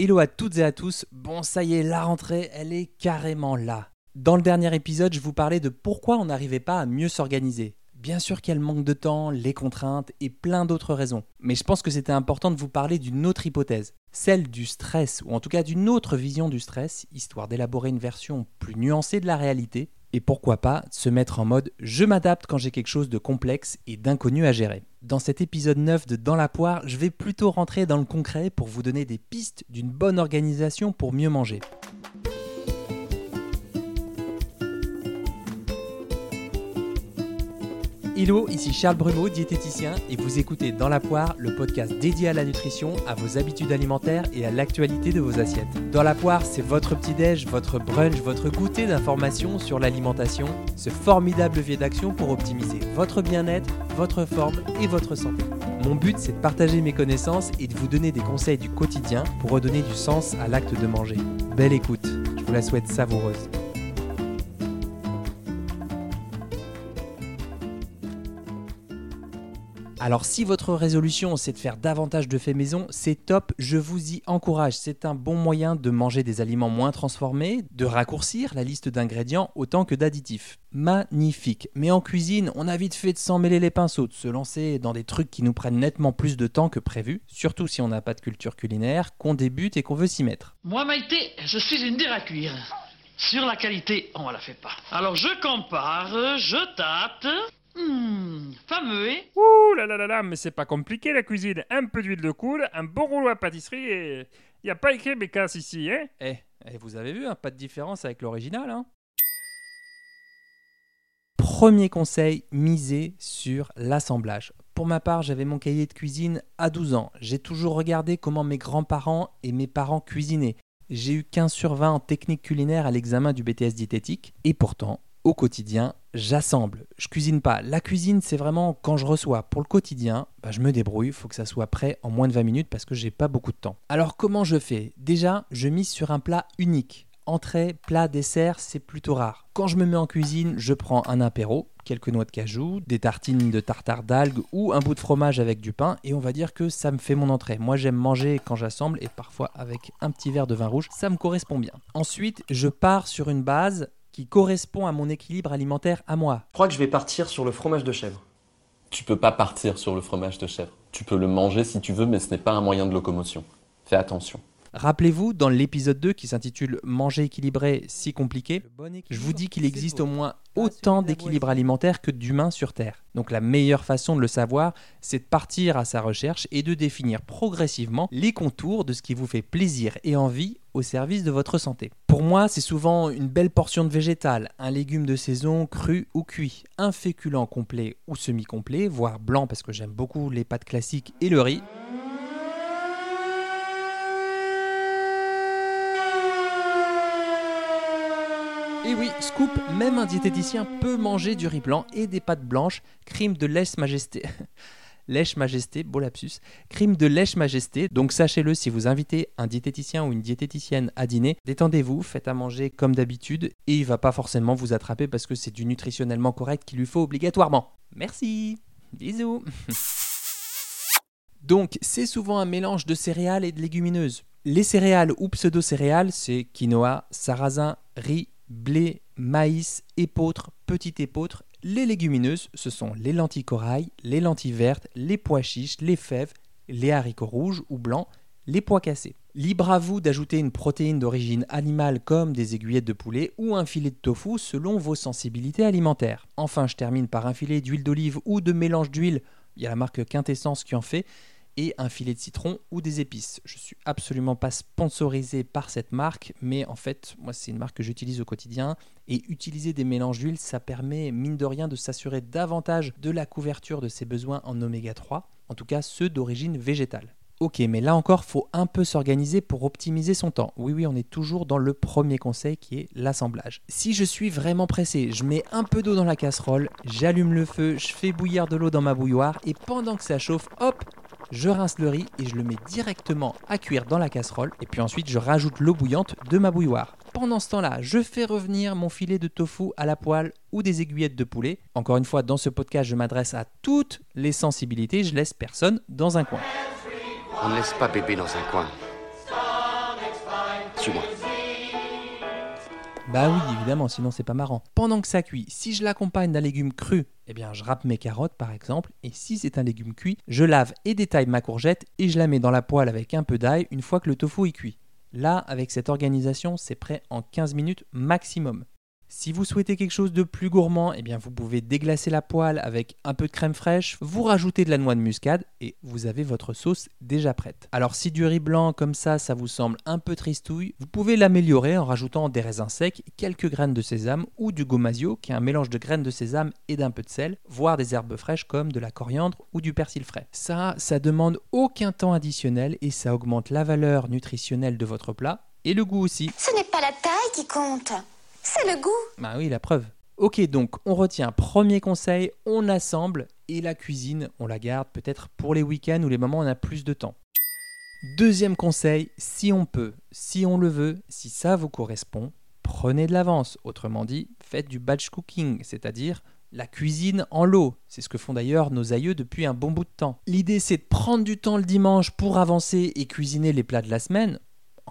Hello à toutes et à tous, bon ça y est, la rentrée, elle est carrément là. Dans le dernier épisode, je vous parlais de pourquoi on n'arrivait pas à mieux s'organiser. Bien sûr qu'il y a le manque de temps, les contraintes et plein d'autres raisons. Mais je pense que c'était important de vous parler d'une autre hypothèse, celle du stress, ou en tout cas d'une autre vision du stress, histoire d'élaborer une version plus nuancée de la réalité, et pourquoi pas se mettre en mode je m'adapte quand j'ai quelque chose de complexe et d'inconnu à gérer. Dans cet épisode 9 de Dans la poire, je vais plutôt rentrer dans le concret pour vous donner des pistes d'une bonne organisation pour mieux manger. Hello, ici Charles Brumeau, diététicien, et vous écoutez Dans la poire, le podcast dédié à la nutrition, à vos habitudes alimentaires et à l'actualité de vos assiettes. Dans la poire, c'est votre petit-déj, votre brunch, votre goûter d'informations sur l'alimentation, ce formidable levier d'action pour optimiser votre bien-être, votre forme et votre santé. Mon but, c'est de partager mes connaissances et de vous donner des conseils du quotidien pour redonner du sens à l'acte de manger. Belle écoute, je vous la souhaite savoureuse. Alors si votre résolution c'est de faire davantage de faits maison, c'est top, je vous y encourage. C'est un bon moyen de manger des aliments moins transformés, de raccourcir la liste d'ingrédients autant que d'additifs. Magnifique. Mais en cuisine, on a vite fait de s'en mêler les pinceaux, de se lancer dans des trucs qui nous prennent nettement plus de temps que prévu, surtout si on n'a pas de culture culinaire, qu'on débute et qu'on veut s'y mettre. Moi, Maïté, je suis une dure à cuire. Sur la qualité, on ne la fait pas. Alors je compare, je tâte. Hum, fameux, hein Ouh là là là là, mais c'est pas compliqué la cuisine. Un peu d'huile de coule, un bon rouleau à pâtisserie et. Y a pas écrit bécasse ici, hein Eh, eh, vous avez vu, hein, pas de différence avec l'original, hein Premier conseil, misez sur l'assemblage. Pour ma part, j'avais mon cahier de cuisine à 12 ans. J'ai toujours regardé comment mes grands-parents et mes parents cuisinaient. J'ai eu 15 sur 20 en technique culinaire à l'examen du BTS diététique. Et pourtant, au quotidien, j'assemble. Je cuisine pas. La cuisine, c'est vraiment quand je reçois. Pour le quotidien, bah, je me débrouille. Il faut que ça soit prêt en moins de 20 minutes parce que j'ai pas beaucoup de temps. Alors, comment je fais? Déjà, je mise sur un plat unique. Entrée, plat, dessert, c'est plutôt rare. Quand je me mets en cuisine, je prends un apéro, quelques noix de cajou, des tartines de tartare d'algues ou un bout de fromage avec du pain et on va dire que ça me fait mon entrée. Moi j'aime manger quand j'assemble et parfois avec un petit verre de vin rouge, ça me correspond bien. Ensuite, je pars sur une base qui correspond à mon équilibre alimentaire à moi. Je crois que je vais partir sur le fromage de chèvre. Tu peux pas partir sur le fromage de chèvre. Tu peux le manger si tu veux, mais ce n'est pas un moyen de locomotion. Fais attention. Rappelez-vous, dans l'épisode 2 qui s'intitule Manger équilibré, si compliqué, je vous dis qu'il existe au moins autant d'équilibre alimentaire que d'humains sur Terre. Donc la meilleure façon de le savoir, c'est de partir à sa recherche et de définir progressivement les contours de ce qui vous fait plaisir et envie au service de votre santé. Pour moi, c'est souvent une belle portion de végétal, un légume de saison cru ou cuit, un féculent complet ou semi-complet, voire blanc parce que j'aime beaucoup les pâtes classiques et le riz. Et oui, scoop, même un diététicien peut manger du riz blanc et des pâtes blanches, crime de lèche majesté. lèche majesté, beau lapsus, crime de lèche majesté. Donc sachez-le, si vous invitez un diététicien ou une diététicienne à dîner, détendez-vous, faites à manger comme d'habitude et il va pas forcément vous attraper parce que c'est du nutritionnellement correct qu'il lui faut obligatoirement. Merci. Bisous. Donc, c'est souvent un mélange de céréales et de légumineuses. Les céréales ou pseudo-céréales, c'est quinoa, sarrasin, riz, blé, maïs, épeautre, petit épeautre. Les légumineuses, ce sont les lentilles corail, les lentilles vertes, les pois chiches, les fèves, les haricots rouges ou blancs, les pois cassés. Libre à vous d'ajouter une protéine d'origine animale comme des aiguillettes de poulet ou un filet de tofu selon vos sensibilités alimentaires. Enfin, je termine par un filet d'huile d'olive ou de mélange d'huile, il y a la marque Quintessence qui en fait, et un filet de citron ou des épices. Je suis absolument pas sponsorisé par cette marque, mais en fait, moi, c'est une marque que j'utilise au quotidien. Et utiliser des mélanges d'huile, ça permet, mine de rien, de s'assurer davantage de la couverture de ses besoins en oméga 3, en tout cas ceux d'origine végétale. Ok, mais là encore, faut un peu s'organiser pour optimiser son temps. Oui, oui, on est toujours dans le premier conseil qui est l'assemblage. Si je suis vraiment pressé, je mets un peu d'eau dans la casserole, j'allume le feu, je fais bouillir de l'eau dans ma bouilloire et pendant que ça chauffe, hop, je rince le riz et je le mets directement à cuire dans la casserole. Et puis ensuite, je rajoute l'eau bouillante de ma bouilloire. Pendant ce temps-là, je fais revenir mon filet de tofu à la poêle ou des aiguillettes de poulet. Encore une fois, dans ce podcast, je m'adresse à toutes les sensibilités. Je laisse personne dans un coin. On ne laisse pas bébé dans un coin. Suis-moi. Bah oui, évidemment, sinon c'est pas marrant. Pendant que ça cuit, si je l'accompagne d'un légume cru, eh bien je râpe mes carottes par exemple, et si c'est un légume cuit, je lave et détaille ma courgette et je la mets dans la poêle avec un peu d'ail une fois que le tofu est cuit. Là, avec cette organisation, c'est prêt en 15 minutes maximum. Si vous souhaitez quelque chose de plus gourmand, eh bien vous pouvez déglacer la poêle avec un peu de crème fraîche, vous rajoutez de la noix de muscade et vous avez votre sauce déjà prête. Alors si du riz blanc comme ça, ça vous semble un peu tristouille, vous pouvez l'améliorer en rajoutant des raisins secs, quelques graines de sésame ou du gomasio qui est un mélange de graines de sésame et d'un peu de sel, voire des herbes fraîches comme de la coriandre ou du persil frais. Ça, ça demande aucun temps additionnel et ça augmente la valeur nutritionnelle de votre plat et le goût aussi. Ce n'est pas la taille qui compte, c'est le goût. Bah oui, la preuve. Ok, donc on retient premier conseil, on assemble et la cuisine, on la garde peut-être pour les week-ends ou les moments où on a plus de temps. Deuxième conseil, si on peut, si on le veut, si ça vous correspond, prenez de l'avance. Autrement dit, faites du batch cooking, c'est-à-dire la cuisine en lot. C'est ce que font d'ailleurs nos aïeux depuis un bon bout de temps. L'idée c'est de prendre du temps le dimanche pour avancer et cuisiner les plats de la semaine.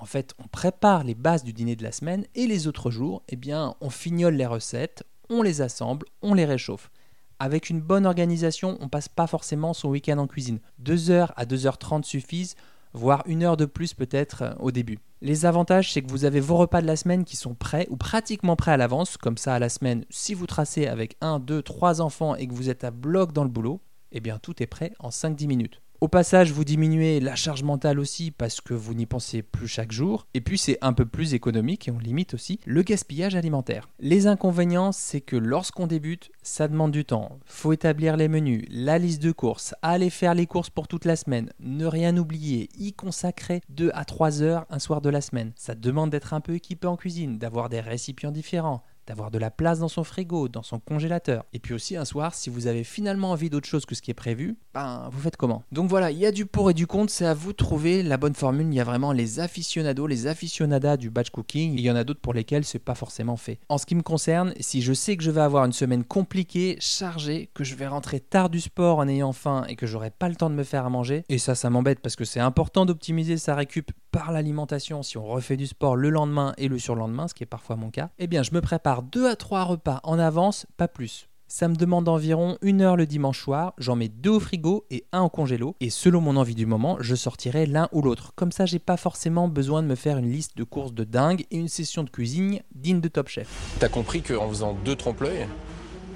En fait, on prépare les bases du dîner de la semaine et les autres jours, eh bien, on fignole les recettes, on les assemble, on les réchauffe. Avec une bonne organisation, on passe pas forcément son week-end en cuisine. 2h à 2h30 suffisent, voire une heure de plus peut-être euh, au début. Les avantages, c'est que vous avez vos repas de la semaine qui sont prêts ou pratiquement prêts à l'avance, comme ça à la semaine, si vous tracez avec 1, 2, 3 enfants et que vous êtes à bloc dans le boulot, eh bien tout est prêt en 5-10 minutes. Au passage, vous diminuez la charge mentale aussi parce que vous n'y pensez plus chaque jour. Et puis c'est un peu plus économique et on limite aussi le gaspillage alimentaire. Les inconvénients, c'est que lorsqu'on débute, ça demande du temps. Faut établir les menus, la liste de courses, aller faire les courses pour toute la semaine, ne rien oublier, y consacrer 2 à 3 heures un soir de la semaine. Ça demande d'être un peu équipé en cuisine, d'avoir des récipients différents, d'avoir de la place dans son frigo, dans son congélateur. Et puis aussi un soir, si vous avez finalement envie d'autre chose que ce qui est prévu, ben vous faites comment? Donc voilà, il y a du pour et du contre, c'est à vous de trouver la bonne formule. Il y a vraiment les aficionados, les aficionadas du batch cooking, il y en a d'autres pour lesquels c'est pas forcément fait. En ce qui me concerne, si je sais que je vais avoir une semaine compliquée, chargée, que je vais rentrer tard du sport en ayant faim et que j'aurai pas le temps de me faire à manger, et ça ça m'embête parce que c'est important d'optimiser sa récup par l'alimentation si on refait du sport le lendemain et le surlendemain, ce qui est parfois mon cas, eh bien je me prépare 2 à 3 repas en avance, pas plus. Ça me demande environ une heure le dimanche soir, j'en mets deux au frigo et un au congélo, et selon mon envie du moment, je sortirai l'un ou l'autre. Comme ça, j'ai pas forcément besoin de me faire une liste de courses de dingue et une session de cuisine digne de Top Chef. T'as compris qu'en faisant deux trompe-l'œil,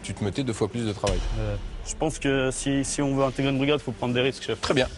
tu te mettais deux fois plus de travail. Je pense que si, si on veut intégrer une brigade, il faut prendre des risques, chef. Très bien.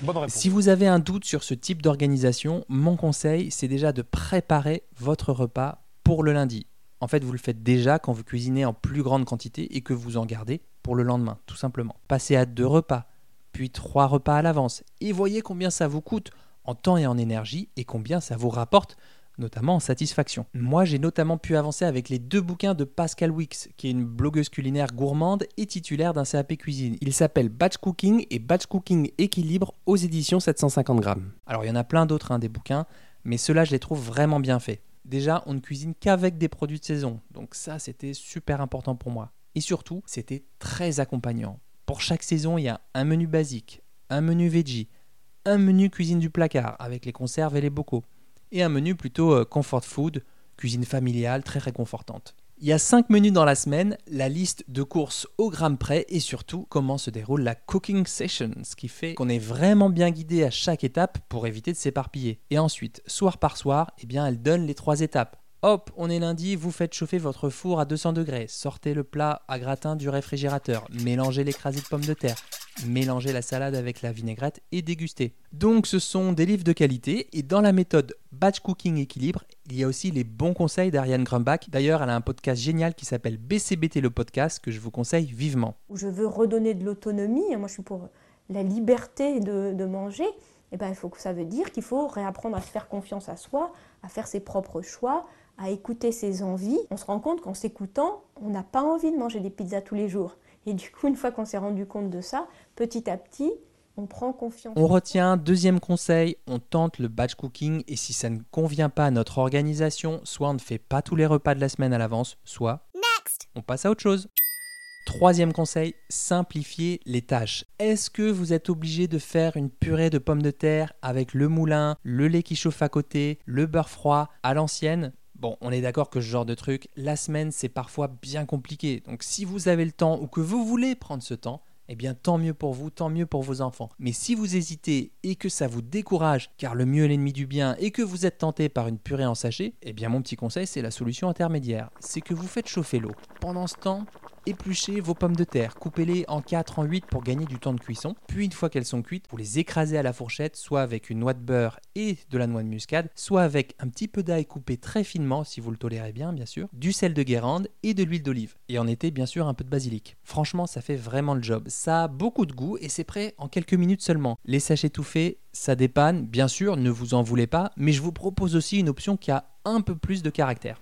Bonne réponse. Si vous avez un doute sur ce type d'organisation, mon conseil, c'est déjà de préparer votre repas pour le lundi. En fait, vous le faites déjà quand vous cuisinez en plus grande quantité et que vous en gardez pour le lendemain, tout simplement. Passez à deux repas, puis trois repas à l'avance, et voyez combien ça vous coûte en temps et en énergie et combien ça vous rapporte notamment en satisfaction. Moi, j'ai notamment pu avancer avec les deux bouquins de Pascal Wix, qui est une blogueuse culinaire gourmande et titulaire d'un CAP cuisine. Il s'appelle Batch Cooking et Batch Cooking Équilibre aux éditions 750 grammes. Alors, il y en a plein d'autres, hein, des bouquins, mais ceux-là, je les trouve vraiment bien faits. Déjà, on ne cuisine qu'avec des produits de saison, donc ça, c'était super important pour moi. Et surtout, c'était très accompagnant. Pour chaque saison, il y a un menu basique, un menu veggie, un menu cuisine du placard avec les conserves et les bocaux et un menu plutôt euh, comfort food, cuisine familiale très réconfortante. Il y a 5 menus dans la semaine, la liste de courses au gramme près et surtout comment se déroule la cooking session, ce qui fait qu'on est vraiment bien guidé à chaque étape pour éviter de s'éparpiller. Et ensuite, soir par soir, eh bien, elle donne les trois étapes. Hop, on est lundi, vous faites chauffer votre four à 200 degrés, sortez le plat à gratin du réfrigérateur, mélangez l'écrasé de pommes de terre, mélangez la salade avec la vinaigrette et dégustez. Donc ce sont des livres de qualité et dans la méthode Batch Cooking Équilibre, il y a aussi les bons conseils d'Ariane Grumbach. D'ailleurs, elle a un podcast génial qui s'appelle BCBT le podcast que je vous conseille vivement. Je veux redonner de l'autonomie, moi je suis pour la liberté de, manger. Et ben, il faut ça veut dire qu'il faut réapprendre à se faire confiance à soi, à faire ses propres choix, à écouter ses envies, on se rend compte qu'en s'écoutant, on n'a pas envie de manger des pizzas tous les jours. Et du coup, une fois qu'on s'est rendu compte de ça, petit à petit, on prend confiance. On retient, deuxième conseil, on tente le batch cooking et si ça ne convient pas à notre organisation, soit on ne fait pas tous les repas de la semaine à l'avance, soit Next on passe à autre chose. Troisième conseil, simplifiez les tâches. Est-ce que vous êtes obligé de faire une purée de pommes de terre avec le moulin, le lait qui chauffe à côté, le beurre froid à l'ancienne Bon, on est d'accord que ce genre de truc, la semaine, c'est parfois bien compliqué. Donc si vous avez le temps ou que vous voulez prendre ce temps, eh bien tant mieux pour vous, tant mieux pour vos enfants. Mais si vous hésitez et que ça vous décourage, car le mieux est l'ennemi du bien, et que vous êtes tenté par une purée en sachet, eh bien mon petit conseil, c'est la solution intermédiaire. C'est que vous faites chauffer l'eau. Pendant ce temps, épluchez vos pommes de terre, coupez-les en 4, en 8 pour gagner du temps de cuisson, puis une fois qu'elles sont cuites, vous les écrasez à la fourchette, soit avec une noix de beurre et de la noix de muscade, soit avec un petit peu d'ail coupé très finement, si vous le tolérez bien bien sûr, du sel de Guérande et de l'huile d'olive. Et en été, bien sûr, un peu de basilic. Franchement, ça fait vraiment le job. Ça a beaucoup de goût et c'est prêt en quelques minutes seulement. Les sachets tout ça dépanne, bien sûr, ne vous en voulez pas, mais je vous propose aussi une option qui a un peu plus de caractère.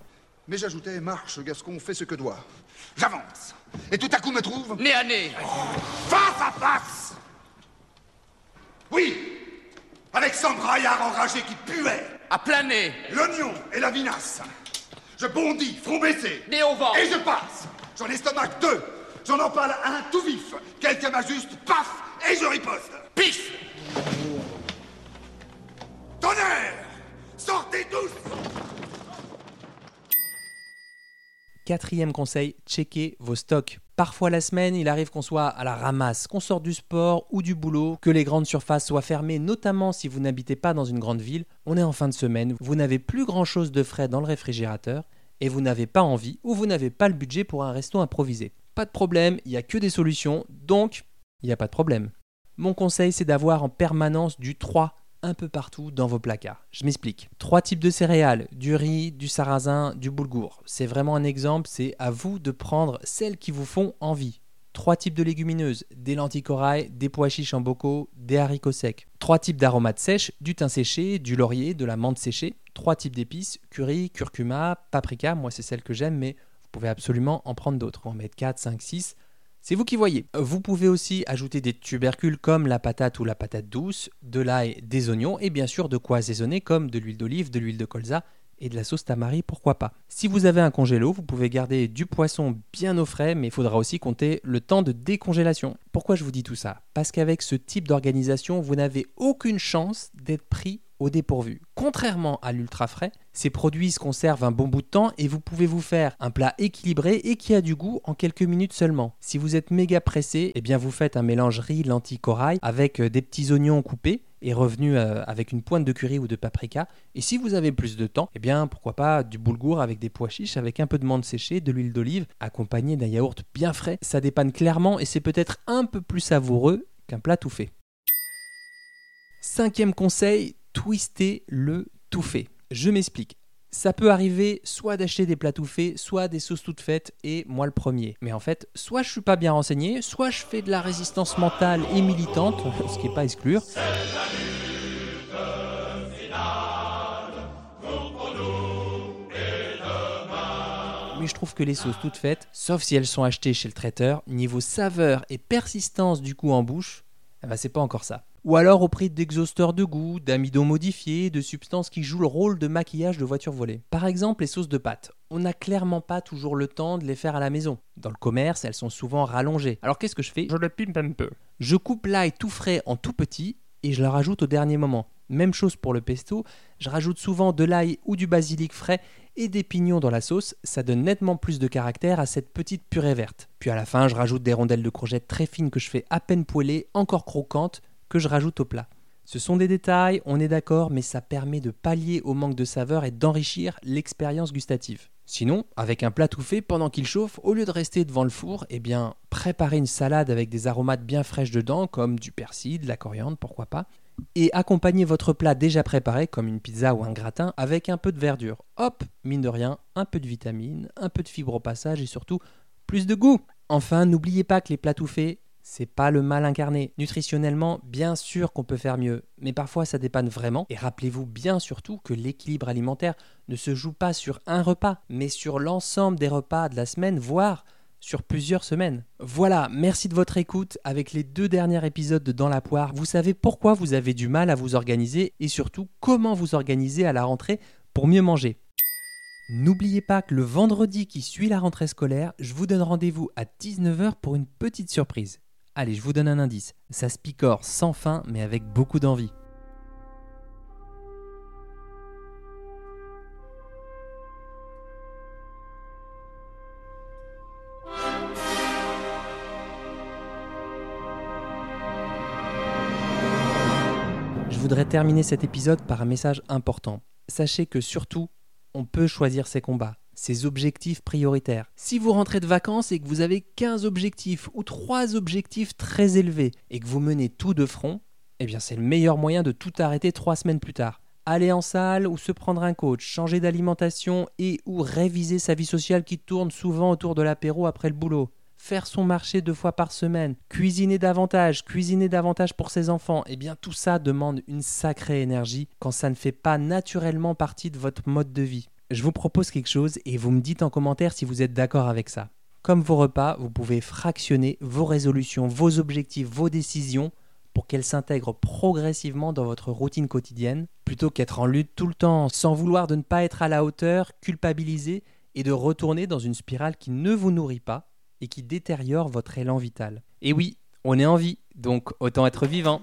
Mais j'ajoutais, marche, Gascon, fais ce que doit. J'avance. Et tout à coup me trouve... Nez à nez. Face à face Oui Avec son braillard enragé qui puait. À plein nez. L'oignon et la vinasse. Je bondis, front baissé. Nez au vent. Et je passe. J'en estomac deux. J'en empale un tout vif. Quelqu'un m'ajuste, paf, et je riposte. Pif Tonnerre Sortez tous Quatrième conseil, checkez vos stocks. Parfois la semaine, il arrive qu'on soit à la ramasse, qu'on sorte du sport ou du boulot, que les grandes surfaces soient fermées, notamment si vous n'habitez pas dans une grande ville. On est en fin de semaine, vous n'avez plus grand-chose de frais dans le réfrigérateur et vous n'avez pas envie ou vous n'avez pas le budget pour un resto improvisé. Pas de problème, il n'y a que des solutions, donc il n'y a pas de problème. Mon conseil, c'est d'avoir en permanence du 3 un peu partout dans vos placards. Je m'explique. Trois types de céréales, du riz, du sarrasin, du boulgour. C'est vraiment un exemple, c'est à vous de prendre celles qui vous font envie. Trois types de légumineuses, des lentilles corail, des pois chiches en bocaux, des haricots secs. Trois types d'aromates sèches, du thym séché, du laurier, de la menthe séchée. Trois types d'épices, curry, curcuma, paprika, moi c'est celle que j'aime, mais vous pouvez absolument en prendre d'autres. On en mettre 4, 5, 6. C'est vous qui voyez. Vous pouvez aussi ajouter des tubercules comme la patate ou la patate douce, de l'ail, des oignons et bien sûr de quoi assaisonner comme de l'huile d'olive, de l'huile de colza et de la sauce tamari, pourquoi pas. Si vous avez un congélo, vous pouvez garder du poisson bien au frais, mais il faudra aussi compter le temps de décongélation. Pourquoi je vous dis tout ça? Parce qu'avec ce type d'organisation, vous n'avez aucune chance d'être pris au dépourvu. Contrairement à l'ultra frais, ces produits se conservent un bon bout de temps et vous pouvez vous faire un plat équilibré et qui a du goût en quelques minutes seulement. Si vous êtes méga pressé, eh bien vous faites un mélange riz lentilles corail avec euh, des petits oignons coupés et revenus euh, avec une pointe de curry ou de paprika. Et si vous avez plus de temps, eh bien pourquoi pas du boulgour avec des pois chiches, avec un peu de menthe séchée, de l'huile d'olive, accompagné d'un yaourt bien frais. Ça dépanne clairement et c'est peut-être un peu plus savoureux qu'un plat tout fait. Cinquième conseil, twister le tout fait. Je m'explique. Ça peut arriver soit d'acheter des plats tout faits, soit des sauces toutes faites, et moi le premier. Mais en fait, soit je suis pas bien renseigné, soit je fais de la résistance mentale et militante, ce qui n'est pas exclure. Mais je trouve que les sauces toutes faites, sauf si elles sont achetées chez le traiteur, niveau saveur et persistance du goût en bouche, eh ben c'est pas encore ça. Ou alors au prix d'exhausteurs de goût, d'amidon modifié, de substances qui jouent le rôle de maquillage de voiture volée. Par exemple, les sauces de pâtes. On n'a clairement pas toujours le temps de les faire à la maison. Dans le commerce, elles sont souvent rallongées. Alors qu'est-ce que je fais? Je le pimpe un peu. Je coupe l'ail tout frais en tout petit et je le rajoute au dernier moment. Même chose pour le pesto, je rajoute souvent de l'ail ou du basilic frais et des pignons dans la sauce, ça donne nettement plus de caractère à cette petite purée verte. Puis à la fin, je rajoute des rondelles de courgettes très fines que je fais à peine poêler, encore croquantes, que je rajoute au plat. Ce sont des détails, on est d'accord, mais ça permet de pallier au manque de saveur et d'enrichir l'expérience gustative. Sinon, avec un plat tout fait, pendant qu'il chauffe, au lieu de rester devant le four, eh bien, préparez une salade avec des aromates bien fraîches dedans, comme du persil, de la coriandre, pourquoi pas, et accompagnez votre plat déjà préparé, comme une pizza ou un gratin, avec un peu de verdure. Hop, mine de rien, un peu de vitamine, un peu de fibre au passage et surtout plus de goût. Enfin, n'oubliez pas que les plats tout faits, c'est pas le mal incarné. Nutritionnellement, bien sûr qu'on peut faire mieux, mais parfois ça dépanne vraiment. Et rappelez-vous bien surtout que l'équilibre alimentaire ne se joue pas sur un repas, mais sur l'ensemble des repas de la semaine, voire sur plusieurs semaines. Voilà, merci de votre écoute. Avec les deux derniers épisodes de Dans la poire, vous savez pourquoi vous avez du mal à vous organiser et surtout comment vous organiser à la rentrée pour mieux manger. N'oubliez pas que le vendredi qui suit la rentrée scolaire, je vous donne rendez-vous à 19h pour une petite surprise. Allez, je vous donne un indice. Ça se picore sans fin, mais avec beaucoup d'envie. Je voudrais terminer cet épisode par un message important. Sachez que surtout, on peut choisir ses combats, ses objectifs prioritaires. Si vous rentrez de vacances et que vous avez 15 objectifs ou 3 objectifs très élevés et que vous menez tout de front, eh bien c'est le meilleur moyen de tout arrêter 3 semaines plus tard. Aller en salle ou se prendre un coach, changer d'alimentation et ou réviser sa vie sociale qui tourne souvent autour de l'apéro après le boulot faire son marché deux fois par semaine, cuisiner davantage, cuisiner davantage pour ses enfants, eh bien tout ça demande une sacrée énergie quand ça ne fait pas naturellement partie de votre mode de vie. Je vous propose quelque chose et vous me dites en commentaire si vous êtes d'accord avec ça. Comme vos repas, vous pouvez fractionner vos résolutions, vos objectifs, vos décisions pour qu'elles s'intègrent progressivement dans votre routine quotidienne, plutôt qu'être en lutte tout le temps, sans vouloir de ne pas être à la hauteur, culpabiliser et de retourner dans une spirale qui ne vous nourrit pas et qui détériore votre élan vital. Et oui, on est en vie, donc autant être vivant.